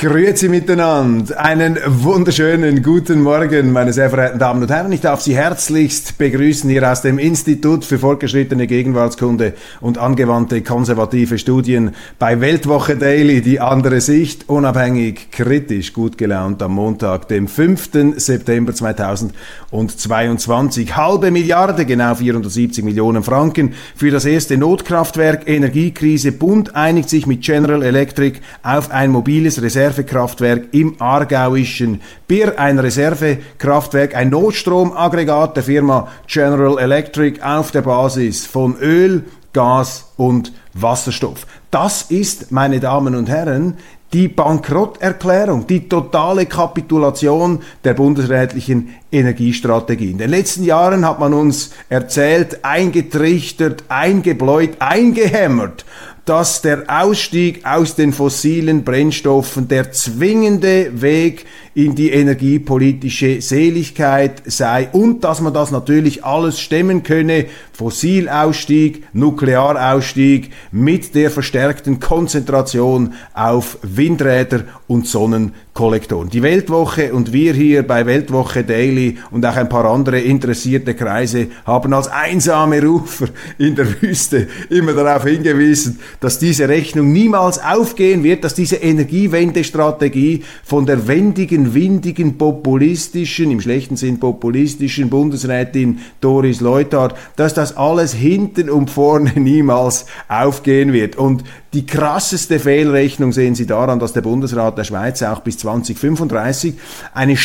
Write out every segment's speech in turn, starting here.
Grüezi miteinander. Einen wunderschönen guten Morgen, meine sehr verehrten Damen und Herren. Ich darf Sie herzlichst begrüßen hier aus dem Institut für fortgeschrittene Gegenwartskunde und angewandte konservative Studien bei Weltwoche Daily, die andere Sicht, unabhängig, kritisch, gut gelaunt am Montag, dem 5. September 2022. Halbe Milliarde, genau 470 Millionen Franken für das erste Notkraftwerk Energiekrise. Bund einigt sich mit General Electric auf ein mobiles Reserve Reservekraftwerk im aargauischen Bir, ein Reservekraftwerk, ein Notstromaggregat der Firma General Electric auf der Basis von Öl, Gas und Wasserstoff. Das ist, meine Damen und Herren, die Bankrotterklärung, die totale Kapitulation der bundesrätlichen Energiestrategie. In den letzten Jahren hat man uns erzählt, eingetrichtert, eingebläut, eingehämmert, dass der Ausstieg aus den fossilen Brennstoffen der zwingende Weg in die energiepolitische Seligkeit sei und dass man das natürlich alles stemmen könne, Fossilausstieg, Nuklearausstieg mit der verstärkten Konzentration auf Windräder und Sonnenkollektoren. Die Weltwoche und wir hier bei Weltwoche Daily und auch ein paar andere interessierte Kreise haben als einsame Rufer in der Wüste immer darauf hingewiesen, dass diese Rechnung niemals aufgehen wird, dass diese Energiewendestrategie von der wendigen windigen, populistischen, im schlechten Sinn populistischen Bundesrätin Doris Leuthard, dass das alles hinten und vorne niemals aufgehen wird. Und die krasseste Fehlrechnung sehen Sie daran, dass der Bundesrat der Schweiz auch bis 2035 eine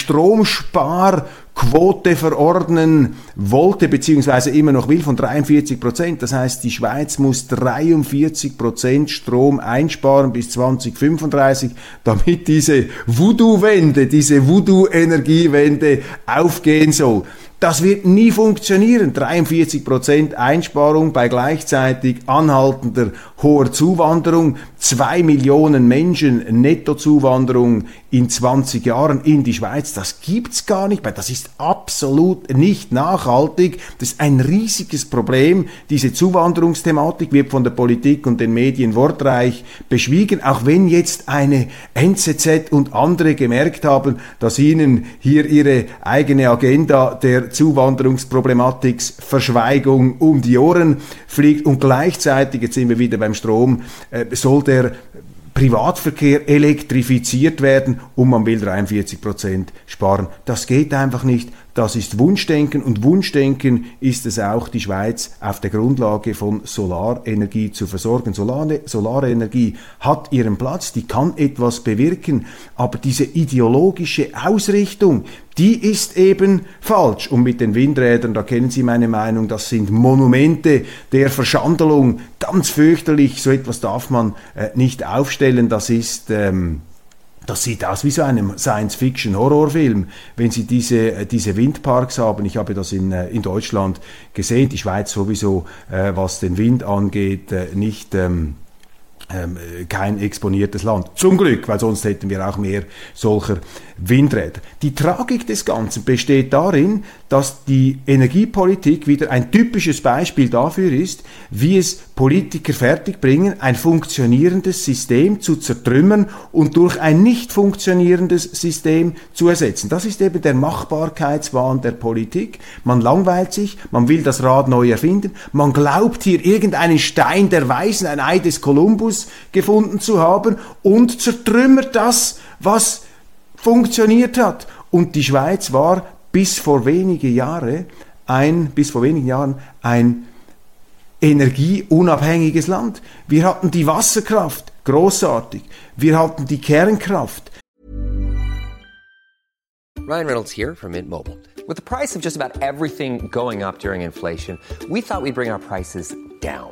Stromsparquote verordnen wollte, beziehungsweise immer noch will, von 43 Prozent. Das heißt, die Schweiz muss 43 Prozent Strom einsparen bis 2035, damit diese Voodoo-Wende, diese Voodoo-Energiewende aufgehen soll. Das wird nie funktionieren. 43% Einsparung bei gleichzeitig anhaltender hoher Zuwanderung, zwei Millionen Menschen Nettozuwanderung in 20 Jahren in die Schweiz, das gibt's gar nicht mehr. Das ist absolut nicht nachhaltig. Das ist ein riesiges Problem. Diese Zuwanderungsthematik wird von der Politik und den Medien wortreich beschwiegen, auch wenn jetzt eine NZZ und andere gemerkt haben, dass ihnen hier ihre eigene Agenda der Zuwanderungsproblematik Verschweigung um die Ohren fliegt und gleichzeitig, jetzt sind wir wieder beim Strom, äh, soll der Privatverkehr elektrifiziert werden und man will 43 Prozent sparen. Das geht einfach nicht. Das ist Wunschdenken und Wunschdenken ist es auch, die Schweiz auf der Grundlage von Solarenergie zu versorgen. Solare, Solarenergie hat ihren Platz, die kann etwas bewirken, aber diese ideologische Ausrichtung, die ist eben falsch. Und mit den Windrädern, da kennen Sie meine Meinung, das sind Monumente der Verschandelung, ganz fürchterlich, so etwas darf man äh, nicht aufstellen, das ist... Ähm, das sieht aus wie so ein Science-Fiction-Horrorfilm, wenn Sie diese, äh, diese Windparks haben. Ich habe das in, äh, in Deutschland gesehen, die Schweiz sowieso, äh, was den Wind angeht, äh, nicht... Ähm, ähm, kein exponiertes Land. Zum Glück, weil sonst hätten wir auch mehr solcher Windräder. Die Tragik des Ganzen besteht darin, dass die Energiepolitik wieder ein typisches Beispiel dafür ist, wie es Politiker fertigbringen, ein funktionierendes System zu zertrümmern und durch ein nicht funktionierendes System zu ersetzen. Das ist eben der Machbarkeitswahn der Politik. Man langweilt sich, man will das Rad neu erfinden, man glaubt hier irgendeinen Stein der Weisen, ein Ei des Kolumbus gefunden zu haben und zertrümmert das, was funktioniert hat. Und die Schweiz war bis vor wenige Jahre ein, bis vor wenigen Jahren ein energieunabhängiges Land. Wir hatten die Wasserkraft, großartig. Wir hatten die Kernkraft. Ryan Reynolds here from Mint Mobile. With the price of just about everything going up during inflation, we thought we'd bring our prices down.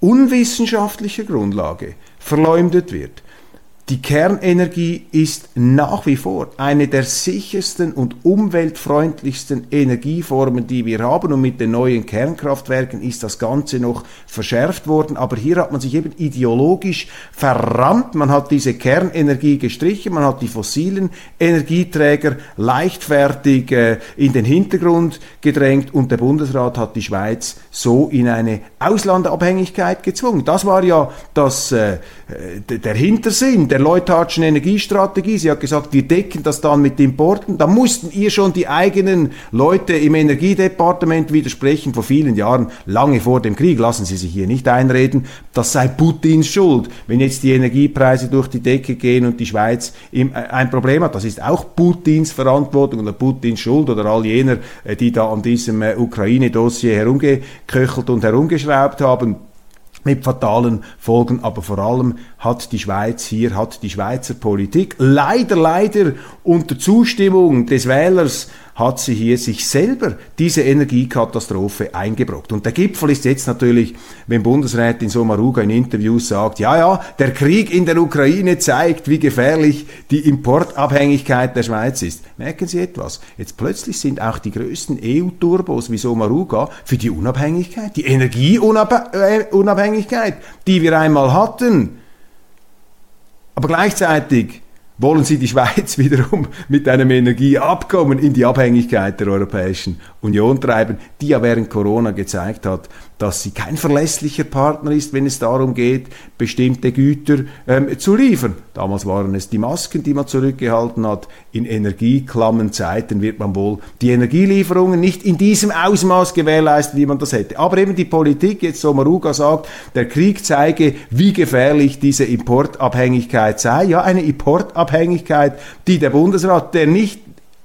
unwissenschaftlicher Grundlage verleumdet wird. Die Kernenergie ist nach wie vor eine der sichersten und umweltfreundlichsten Energieformen, die wir haben. Und mit den neuen Kernkraftwerken ist das Ganze noch verschärft worden. Aber hier hat man sich eben ideologisch verrammt. Man hat diese Kernenergie gestrichen, man hat die fossilen Energieträger leichtfertig äh, in den Hintergrund gedrängt und der Bundesrat hat die Schweiz so in eine Auslandabhängigkeit gezwungen. Das war ja das, äh, der Hintersinn der Leuthardschen Energiestrategie. Sie hat gesagt, wir decken das dann mit Importen. Da mussten ihr schon die eigenen Leute im Energiedepartement widersprechen vor vielen Jahren, lange vor dem Krieg. Lassen Sie sich hier nicht einreden, das sei Putins Schuld. Wenn jetzt die Energiepreise durch die Decke gehen und die Schweiz äh, ein Problem hat, das ist auch Putins Verantwortung oder Putins Schuld oder all jener, äh, die da an diesem äh, Ukraine-Dossier herumgeköchelt und herumgeschraubt haben mit fatalen Folgen, aber vor allem hat die Schweiz hier, hat die Schweizer Politik leider, leider unter Zustimmung des Wählers hat sie hier sich selber diese Energiekatastrophe eingebrockt. Und der Gipfel ist jetzt natürlich, wenn Bundesrätin Somaruga in Interviews sagt, ja, ja, der Krieg in der Ukraine zeigt, wie gefährlich die Importabhängigkeit der Schweiz ist. Merken Sie etwas? Jetzt plötzlich sind auch die größten EU-Turbos wie Somaruga für die Unabhängigkeit, die Energieunabhängigkeit, die wir einmal hatten. Aber gleichzeitig wollen sie die Schweiz wiederum mit einem Energieabkommen in die Abhängigkeit der Europäischen Union treiben, die ja während Corona gezeigt hat, dass sie kein verlässlicher Partner ist, wenn es darum geht, bestimmte Güter ähm, zu liefern. Damals waren es die Masken, die man zurückgehalten hat. In energieklammen Zeiten wird man wohl die Energielieferungen nicht in diesem Ausmaß gewährleisten, wie man das hätte. Aber eben die Politik, jetzt so Maruga sagt, der Krieg zeige, wie gefährlich diese Importabhängigkeit sei. Ja, eine Importabhängigkeit, die der Bundesrat, der nicht,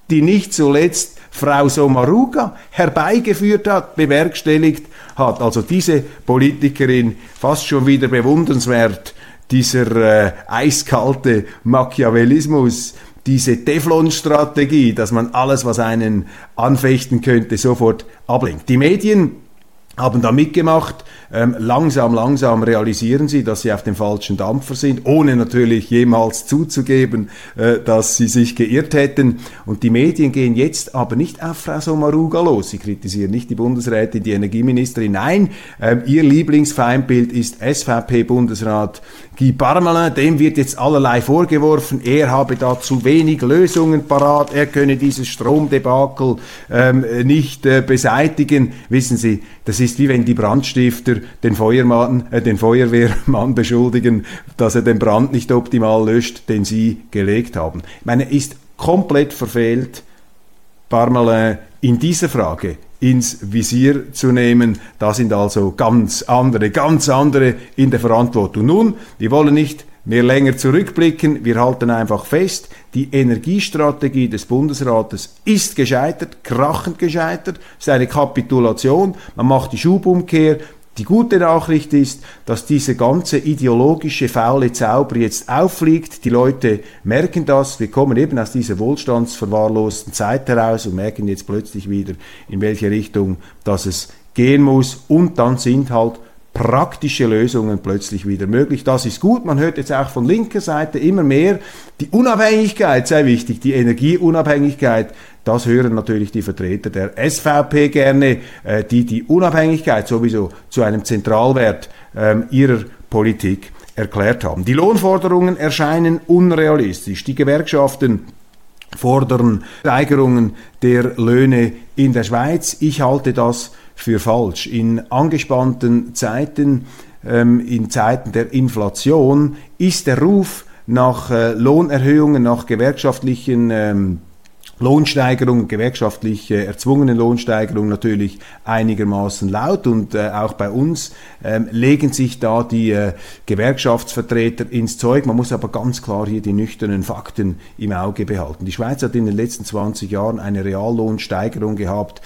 die nicht zuletzt Frau Somaruga herbeigeführt hat, bewerkstelligt hat. Also diese Politikerin fast schon wieder bewundernswert, dieser äh, eiskalte Machiavellismus, diese Teflon-Strategie, dass man alles, was einen anfechten könnte, sofort ablenkt. Die Medien haben da mitgemacht. Ähm, langsam, langsam realisieren sie, dass sie auf dem falschen Dampfer sind, ohne natürlich jemals zuzugeben, äh, dass sie sich geirrt hätten. Und die Medien gehen jetzt aber nicht auf Frau Sommaruga los. Sie kritisieren nicht die Bundesrätin, die Energieministerin. Nein, ähm, ihr Lieblingsfeindbild ist SVP-Bundesrat Guy Parmelin. Dem wird jetzt allerlei vorgeworfen. Er habe da zu wenig Lösungen parat. Er könne dieses Stromdebakel ähm, nicht äh, beseitigen. Wissen Sie, das ist wie wenn die Brandstifter den Feuermann, äh, den Feuerwehrmann beschuldigen, dass er den Brand nicht optimal löscht, den sie gelegt haben. Ich meine, ist komplett verfehlt, Parmelin in dieser Frage ins Visier zu nehmen. Da sind also ganz andere, ganz andere in der Verantwortung. Nun, wir wollen nicht mehr länger zurückblicken. Wir halten einfach fest, die Energiestrategie des Bundesrates ist gescheitert, krachend gescheitert. Es ist eine Kapitulation. Man macht die Schubumkehr. Die gute Nachricht ist, dass diese ganze ideologische faule Zauber jetzt auffliegt. Die Leute merken das. Wir kommen eben aus dieser wohlstandsverwahrlosten Zeit heraus und merken jetzt plötzlich wieder, in welche Richtung das es gehen muss. Und dann sind halt praktische Lösungen plötzlich wieder möglich. Das ist gut. Man hört jetzt auch von linker Seite immer mehr, die Unabhängigkeit sei wichtig, die Energieunabhängigkeit. Das hören natürlich die Vertreter der SVP gerne, äh, die die Unabhängigkeit sowieso zu einem Zentralwert ähm, ihrer Politik erklärt haben. Die Lohnforderungen erscheinen unrealistisch. Die Gewerkschaften fordern Steigerungen der Löhne in der Schweiz. Ich halte das für falsch. In angespannten Zeiten, ähm, in Zeiten der Inflation, ist der Ruf nach äh, Lohnerhöhungen, nach gewerkschaftlichen ähm, Lohnsteigerung, gewerkschaftlich äh, erzwungene Lohnsteigerung natürlich einigermaßen laut und äh, auch bei uns ähm, legen sich da die äh, Gewerkschaftsvertreter ins Zeug. Man muss aber ganz klar hier die nüchternen Fakten im Auge behalten. Die Schweiz hat in den letzten 20 Jahren eine Reallohnsteigerung gehabt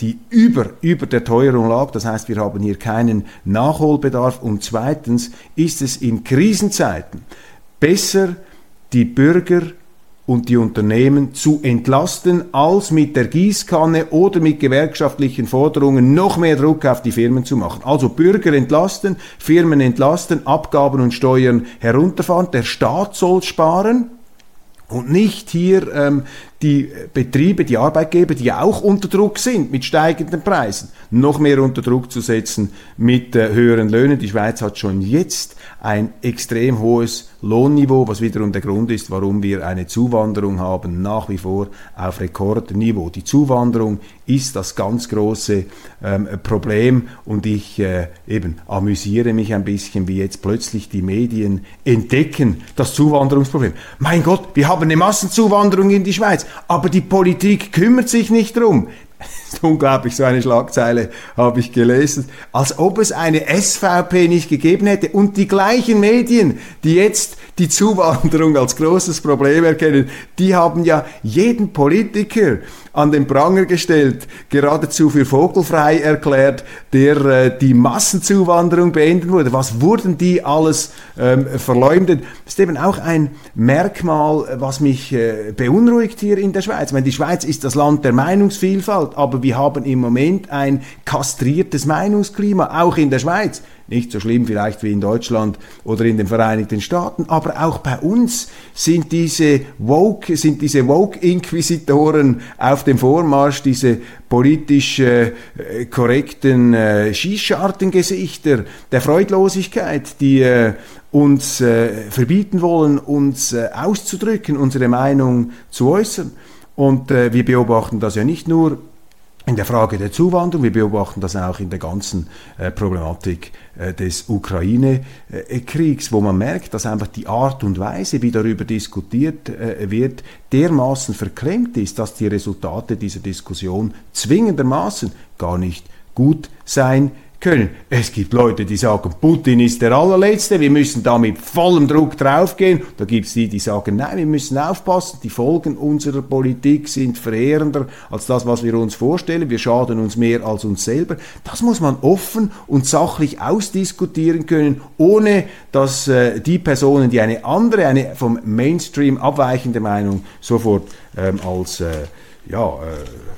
die über, über der Teuerung lag. Das heißt, wir haben hier keinen Nachholbedarf. Und zweitens ist es in Krisenzeiten besser, die Bürger und die Unternehmen zu entlasten, als mit der Gießkanne oder mit gewerkschaftlichen Forderungen noch mehr Druck auf die Firmen zu machen. Also Bürger entlasten, Firmen entlasten, Abgaben und Steuern herunterfahren, der Staat soll sparen, und nicht hier ähm, die Betriebe, die Arbeitgeber, die auch unter Druck sind mit steigenden Preisen, noch mehr unter Druck zu setzen mit äh, höheren Löhnen. Die Schweiz hat schon jetzt ein extrem hohes Lohnniveau, was wiederum der Grund ist, warum wir eine Zuwanderung haben, nach wie vor auf Rekordniveau. Die Zuwanderung ist das ganz große ähm, Problem und ich äh, eben amüsiere mich ein bisschen, wie jetzt plötzlich die Medien entdecken das Zuwanderungsproblem. Mein Gott, wir haben eine Massenzuwanderung in die Schweiz aber die Politik kümmert sich nicht drum. Unglaublich, so eine Schlagzeile habe ich gelesen. Als ob es eine SVP nicht gegeben hätte. Und die gleichen Medien, die jetzt die Zuwanderung als großes Problem erkennen, die haben ja jeden Politiker an den Pranger gestellt, geradezu für vogelfrei erklärt, der äh, die Massenzuwanderung beenden wurde. Was wurden die alles ähm, verleumdet? Das ist eben auch ein Merkmal, was mich äh, beunruhigt hier in der Schweiz. Ich meine, die Schweiz ist das Land der Meinungsvielfalt, aber wir haben im Moment ein kastriertes Meinungsklima, auch in der Schweiz. Nicht so schlimm vielleicht wie in Deutschland oder in den Vereinigten Staaten, aber auch bei uns sind diese Woke, sind diese Woke-Inquisitoren auf dem Vormarsch, diese politisch äh, korrekten äh, Schießschartengesichter der Freudlosigkeit, die äh, uns äh, verbieten wollen, uns äh, auszudrücken, unsere Meinung zu äußern. Und äh, wir beobachten das ja nicht nur in der Frage der Zuwanderung. Wir beobachten das auch in der ganzen äh, Problematik des Ukraine-Kriegs, wo man merkt, dass einfach die Art und Weise, wie darüber diskutiert äh, wird, dermaßen verklemmt ist, dass die Resultate dieser Diskussion zwingendermaßen gar nicht gut sein können. Es gibt Leute, die sagen, Putin ist der allerletzte, wir müssen da mit vollem Druck draufgehen. Da gibt es die, die sagen, nein, wir müssen aufpassen, die Folgen unserer Politik sind verheerender als das, was wir uns vorstellen. Wir schaden uns mehr als uns selber. Das muss man offen und sachlich ausdiskutieren können, ohne dass äh, die Personen, die eine andere, eine vom Mainstream abweichende Meinung sofort ähm, als äh, ja, äh,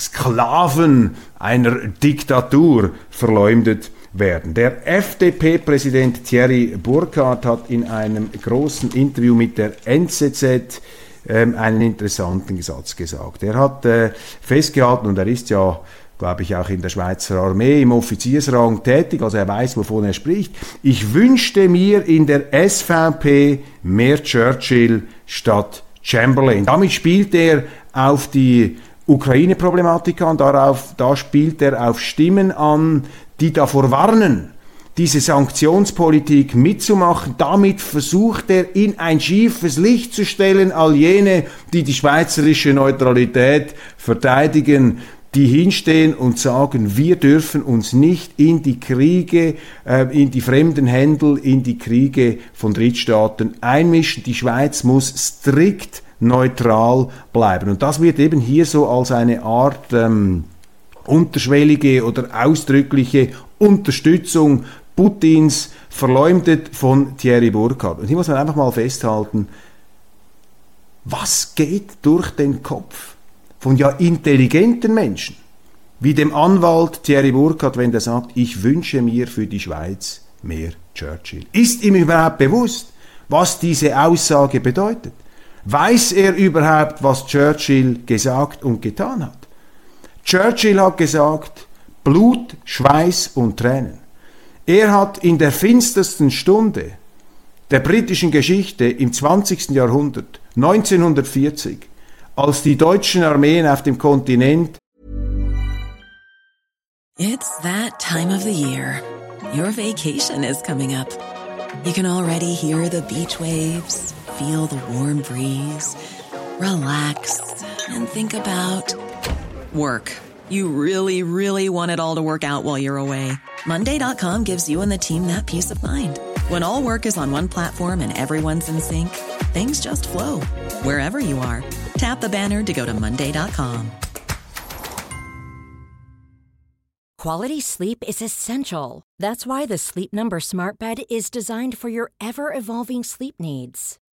Sklaven einer Diktatur verleumdet werden. Der FDP-Präsident Thierry Burkhardt hat in einem großen Interview mit der NZZ ähm, einen interessanten Satz gesagt. Er hat äh, festgehalten, und er ist ja glaube ich, auch in der Schweizer Armee im Offiziersrang tätig, also er weiß, wovon er spricht. Ich wünschte mir in der SVP mehr Churchill statt Chamberlain. Damit spielt er auf die Ukraine-Problematik an, darauf, da spielt er auf Stimmen an, die davor warnen, diese Sanktionspolitik mitzumachen. Damit versucht er in ein schiefes Licht zu stellen, all jene, die die schweizerische Neutralität verteidigen, die hinstehen und sagen, wir dürfen uns nicht in die Kriege, äh, in die fremden Händel, in die Kriege von Drittstaaten einmischen. Die Schweiz muss strikt neutral bleiben. Und das wird eben hier so als eine Art ähm, unterschwellige oder ausdrückliche Unterstützung Putins verleumdet von Thierry Burkhardt. Und hier muss man einfach mal festhalten, was geht durch den Kopf von ja intelligenten Menschen, wie dem Anwalt Thierry Burkhardt, wenn der sagt, ich wünsche mir für die Schweiz mehr Churchill. Ist ihm überhaupt bewusst, was diese Aussage bedeutet? Weiß er überhaupt, was Churchill gesagt und getan hat? Churchill hat gesagt, Blut, Schweiß und Tränen. Er hat in der finstersten Stunde der britischen Geschichte im 20. Jahrhundert, 1940, als die deutschen Armeen auf dem Kontinent It's that time of the year. Your vacation is coming up. You can already hear the beach waves feel the warm breeze, relax, and think about work. You really, really want it all to work out while you're away. Monday.com gives you and the team that peace of mind. When all work is on one platform and everyone's in sync, things just flow wherever you are. Tap the banner to go to Monday.com. Quality sleep is essential. That's why the Sleep Number Smart Bed is designed for your ever evolving sleep needs.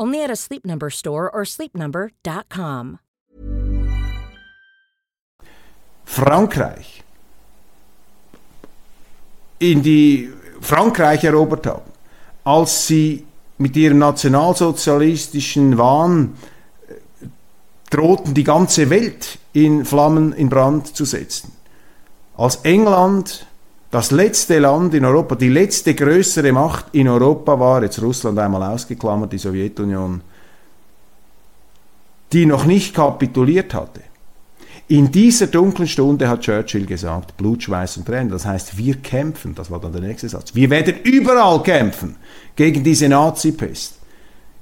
Only at a Sleep Number store or sleepnumber.com. Frankreich in die Frankreich erobert haben, als sie mit ihrem nationalsozialistischen Wahn äh, drohten, die ganze Welt in Flammen in Brand zu setzen. Als England das letzte Land in Europa, die letzte größere Macht in Europa war, jetzt Russland einmal ausgeklammert, die Sowjetunion, die noch nicht kapituliert hatte. In dieser dunklen Stunde hat Churchill gesagt, Blut, Schweiß und Tränen. Das heißt, wir kämpfen, das war dann der nächste Satz, wir werden überall kämpfen gegen diese Nazi-Pest.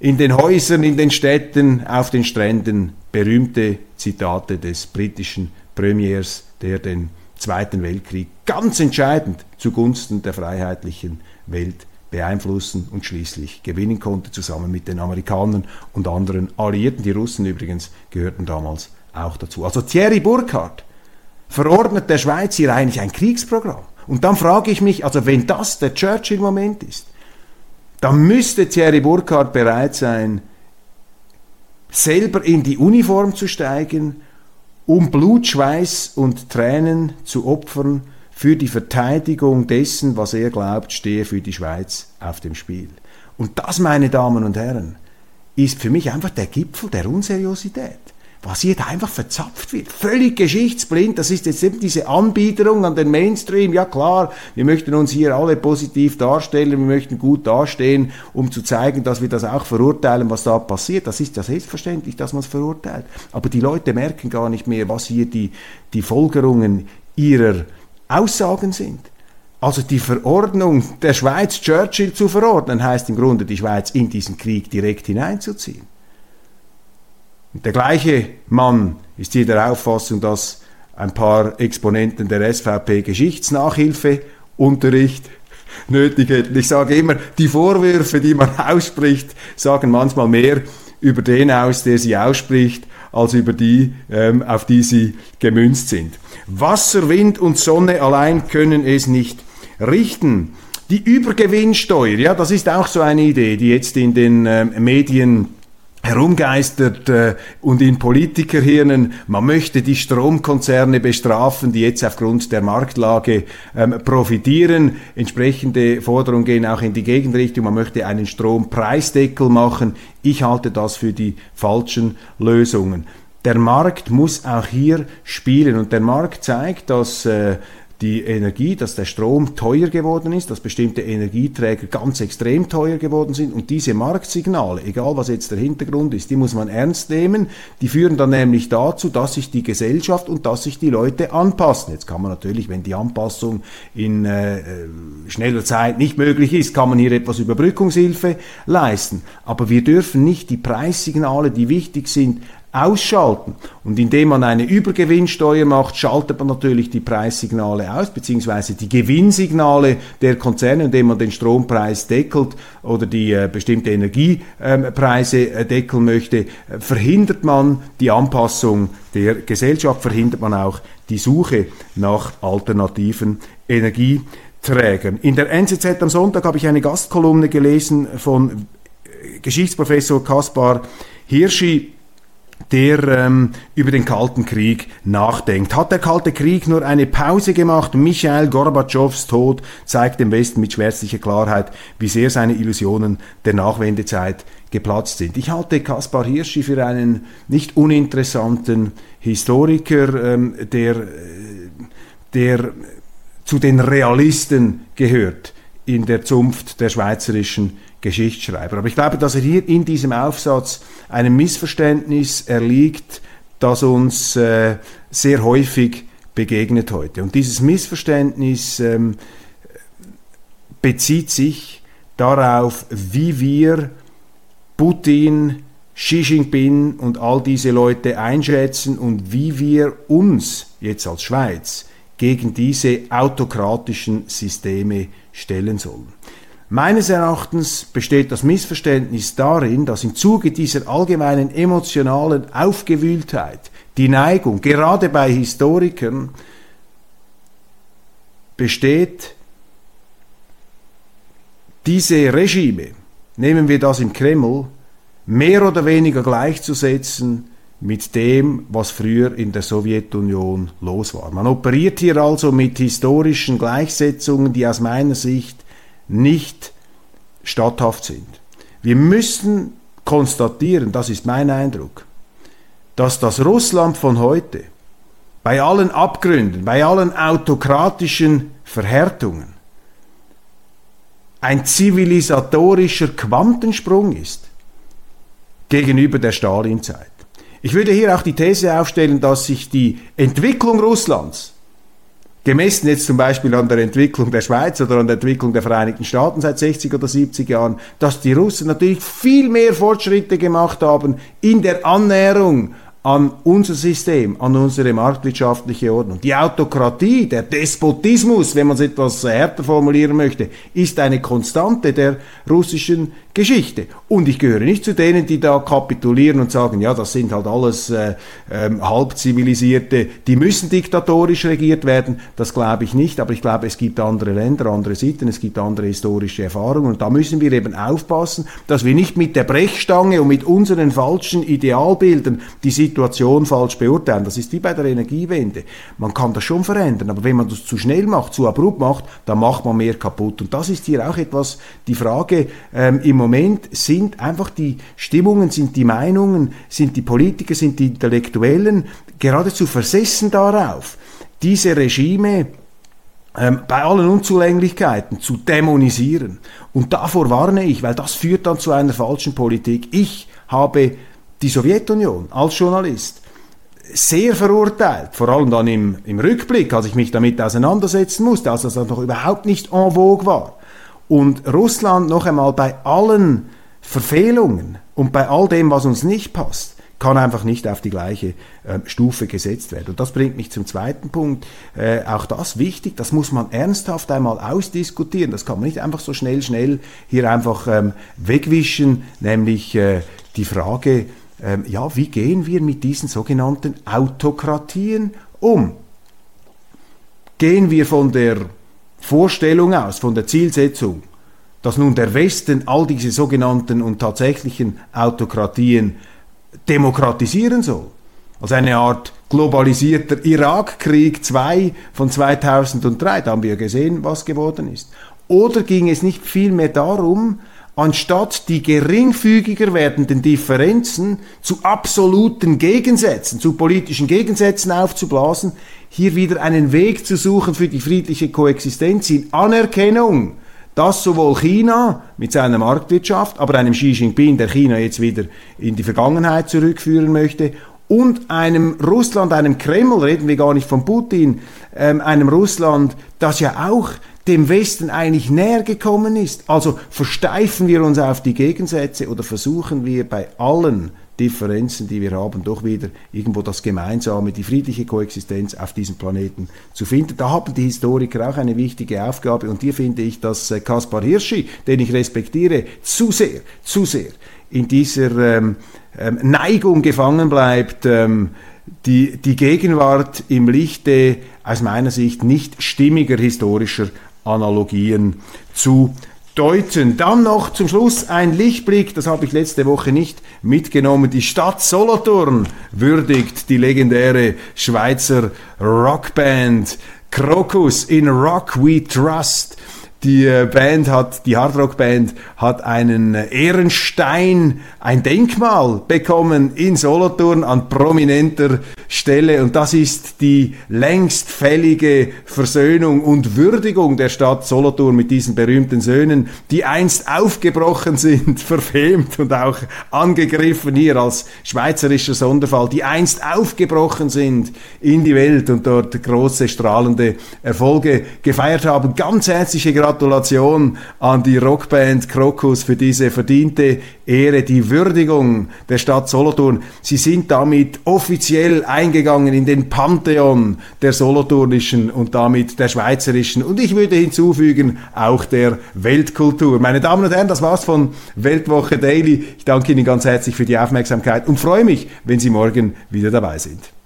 In den Häusern, in den Städten, auf den Stränden. Berühmte Zitate des britischen Premiers, der den Zweiten Weltkrieg ganz entscheidend zugunsten der freiheitlichen Welt beeinflussen und schließlich gewinnen konnte, zusammen mit den Amerikanern und anderen Alliierten. Die Russen übrigens gehörten damals auch dazu. Also Thierry Burkhardt verordnet der Schweiz hier eigentlich ein Kriegsprogramm. Und dann frage ich mich, also wenn das der Churchill-Moment ist, dann müsste Thierry Burkhardt bereit sein, selber in die Uniform zu steigen, um Blut, Schweiß und Tränen zu opfern für die Verteidigung dessen, was er glaubt, stehe für die Schweiz auf dem Spiel. Und das, meine Damen und Herren, ist für mich einfach der Gipfel der Unseriosität was hier da einfach verzapft wird. Völlig geschichtsblind. Das ist jetzt eben diese Anbiederung an den Mainstream. Ja klar, wir möchten uns hier alle positiv darstellen, wir möchten gut dastehen, um zu zeigen, dass wir das auch verurteilen, was da passiert. Das ist ja selbstverständlich, dass man es verurteilt. Aber die Leute merken gar nicht mehr, was hier die, die Folgerungen ihrer Aussagen sind. Also die Verordnung der Schweiz, Churchill zu verordnen, heißt im Grunde, die Schweiz in diesen Krieg direkt hineinzuziehen. Der gleiche Mann ist hier der Auffassung, dass ein paar Exponenten der SVP Geschichtsnachhilfeunterricht nötig hätten. Ich sage immer, die Vorwürfe, die man ausspricht, sagen manchmal mehr über den aus, der sie ausspricht, als über die, ähm, auf die sie gemünzt sind. Wasser, Wind und Sonne allein können es nicht richten. Die Übergewinnsteuer, ja, das ist auch so eine Idee, die jetzt in den ähm, Medien herumgeistert äh, und in Politikerhirnen, man möchte die Stromkonzerne bestrafen, die jetzt aufgrund der Marktlage ähm, profitieren. Entsprechende Forderungen gehen auch in die Gegenrichtung, man möchte einen Strompreisdeckel machen. Ich halte das für die falschen Lösungen. Der Markt muss auch hier spielen und der Markt zeigt, dass äh, die Energie, dass der Strom teuer geworden ist, dass bestimmte Energieträger ganz extrem teuer geworden sind und diese Marktsignale, egal was jetzt der Hintergrund ist, die muss man ernst nehmen. Die führen dann nämlich dazu, dass sich die Gesellschaft und dass sich die Leute anpassen. Jetzt kann man natürlich, wenn die Anpassung in äh, schneller Zeit nicht möglich ist, kann man hier etwas Überbrückungshilfe leisten. Aber wir dürfen nicht die Preissignale, die wichtig sind, ausschalten. Und indem man eine Übergewinnsteuer macht, schaltet man natürlich die Preissignale aus, beziehungsweise die Gewinnsignale der Konzerne, indem man den Strompreis deckelt oder die äh, bestimmte Energiepreise äh, deckeln möchte, äh, verhindert man die Anpassung der Gesellschaft, verhindert man auch die Suche nach alternativen Energieträgern. In der NZZ am Sonntag habe ich eine Gastkolumne gelesen von äh, Geschichtsprofessor Kaspar Hirschi, der ähm, über den Kalten Krieg nachdenkt. Hat der Kalte Krieg nur eine Pause gemacht? Michael Gorbatschows Tod zeigt dem Westen mit schwärzlicher Klarheit, wie sehr seine Illusionen der Nachwendezeit geplatzt sind. Ich halte Kaspar Hirschi für einen nicht uninteressanten Historiker, ähm, der, äh, der zu den Realisten gehört in der Zunft der schweizerischen Geschichtsschreiber. Aber ich glaube, dass er hier in diesem Aufsatz einem Missverständnis erliegt, das uns äh, sehr häufig begegnet heute. Und dieses Missverständnis ähm, bezieht sich darauf, wie wir Putin, Xi Jinping und all diese Leute einschätzen und wie wir uns jetzt als Schweiz gegen diese autokratischen Systeme stellen sollen. Meines Erachtens besteht das Missverständnis darin, dass im Zuge dieser allgemeinen emotionalen Aufgewühltheit die Neigung, gerade bei Historikern, besteht, diese Regime, nehmen wir das im Kreml, mehr oder weniger gleichzusetzen mit dem, was früher in der Sowjetunion los war. Man operiert hier also mit historischen Gleichsetzungen, die aus meiner Sicht nicht statthaft sind. Wir müssen konstatieren, das ist mein Eindruck, dass das Russland von heute bei allen Abgründen, bei allen autokratischen Verhärtungen ein zivilisatorischer Quantensprung ist gegenüber der Stalinzeit. Ich würde hier auch die These aufstellen, dass sich die Entwicklung Russlands gemessen jetzt zum Beispiel an der Entwicklung der Schweiz oder an der Entwicklung der Vereinigten Staaten seit 60 oder 70 Jahren, dass die Russen natürlich viel mehr Fortschritte gemacht haben in der Annäherung an unser System, an unsere marktwirtschaftliche Ordnung. Die Autokratie, der Despotismus, wenn man es etwas härter formulieren möchte, ist eine Konstante der russischen Geschichte. Und ich gehöre nicht zu denen, die da kapitulieren und sagen, ja, das sind halt alles äh, äh, halbzivilisierte, die müssen diktatorisch regiert werden. Das glaube ich nicht, aber ich glaube, es gibt andere Länder, andere Sitten, es gibt andere historische Erfahrungen und da müssen wir eben aufpassen, dass wir nicht mit der Brechstange und mit unseren falschen Idealbildern die Situation Situation falsch beurteilen. Das ist wie bei der Energiewende. Man kann das schon verändern, aber wenn man das zu schnell macht, zu abrupt macht, dann macht man mehr kaputt. Und das ist hier auch etwas die Frage. Ähm, Im Moment sind einfach die Stimmungen, sind die Meinungen, sind die Politiker, sind die Intellektuellen geradezu versessen darauf, diese Regime ähm, bei allen Unzulänglichkeiten zu dämonisieren. Und davor warne ich, weil das führt dann zu einer falschen Politik. Ich habe die Sowjetunion als Journalist sehr verurteilt, vor allem dann im, im Rückblick, als ich mich damit auseinandersetzen musste, als das noch überhaupt nicht en vogue war. Und Russland noch einmal bei allen Verfehlungen und bei all dem, was uns nicht passt, kann einfach nicht auf die gleiche äh, Stufe gesetzt werden. Und das bringt mich zum zweiten Punkt. Äh, auch das wichtig, das muss man ernsthaft einmal ausdiskutieren. Das kann man nicht einfach so schnell, schnell hier einfach ähm, wegwischen, nämlich äh, die Frage, ähm, ja, wie gehen wir mit diesen sogenannten Autokratien um? Gehen wir von der Vorstellung aus, von der Zielsetzung, dass nun der Westen all diese sogenannten und tatsächlichen Autokratien demokratisieren soll? Als eine Art globalisierter Irakkrieg 2 von 2003, da haben wir gesehen, was geworden ist. Oder ging es nicht vielmehr darum, anstatt die geringfügiger werdenden Differenzen zu absoluten Gegensätzen, zu politischen Gegensätzen aufzublasen, hier wieder einen Weg zu suchen für die friedliche Koexistenz in Anerkennung, dass sowohl China mit seiner Marktwirtschaft, aber einem Xi Jinping, der China jetzt wieder in die Vergangenheit zurückführen möchte, und einem Russland, einem Kreml, reden wir gar nicht von Putin, ähm, einem Russland, das ja auch dem Westen eigentlich näher gekommen ist. Also versteifen wir uns auf die Gegensätze oder versuchen wir bei allen Differenzen, die wir haben, doch wieder irgendwo das Gemeinsame, die friedliche Koexistenz auf diesem Planeten zu finden. Da haben die Historiker auch eine wichtige Aufgabe und hier finde ich, dass äh, Kaspar Hirschi, den ich respektiere, zu sehr, zu sehr in dieser ähm, ähm, Neigung gefangen bleibt, ähm, die, die Gegenwart im Lichte aus meiner Sicht nicht stimmiger historischer Analogien zu deuten. Dann noch zum Schluss ein Lichtblick, das habe ich letzte Woche nicht mitgenommen. Die Stadt Solothurn würdigt die legendäre Schweizer Rockband Crocus in Rock We Trust. Die äh, Band hat, die Hardrock-Band hat einen Ehrenstein, ein Denkmal bekommen in Solothurn an prominenter Stelle und das ist die längst fällige Versöhnung und Würdigung der Stadt Solothurn mit diesen berühmten Söhnen, die einst aufgebrochen sind, verfemt und auch angegriffen hier als schweizerischer Sonderfall, die einst aufgebrochen sind in die Welt und dort große strahlende Erfolge gefeiert haben. Ganz herzliche Gratulation an die Rockband Krokus für diese verdiente Ehre, die Würdigung der Stadt Solothurn. Sie sind damit offiziell eingegangen in den Pantheon der solothurnischen und damit der schweizerischen und ich würde hinzufügen auch der Weltkultur. Meine Damen und Herren, das war's von Weltwoche Daily. Ich danke Ihnen ganz herzlich für die Aufmerksamkeit und freue mich, wenn Sie morgen wieder dabei sind.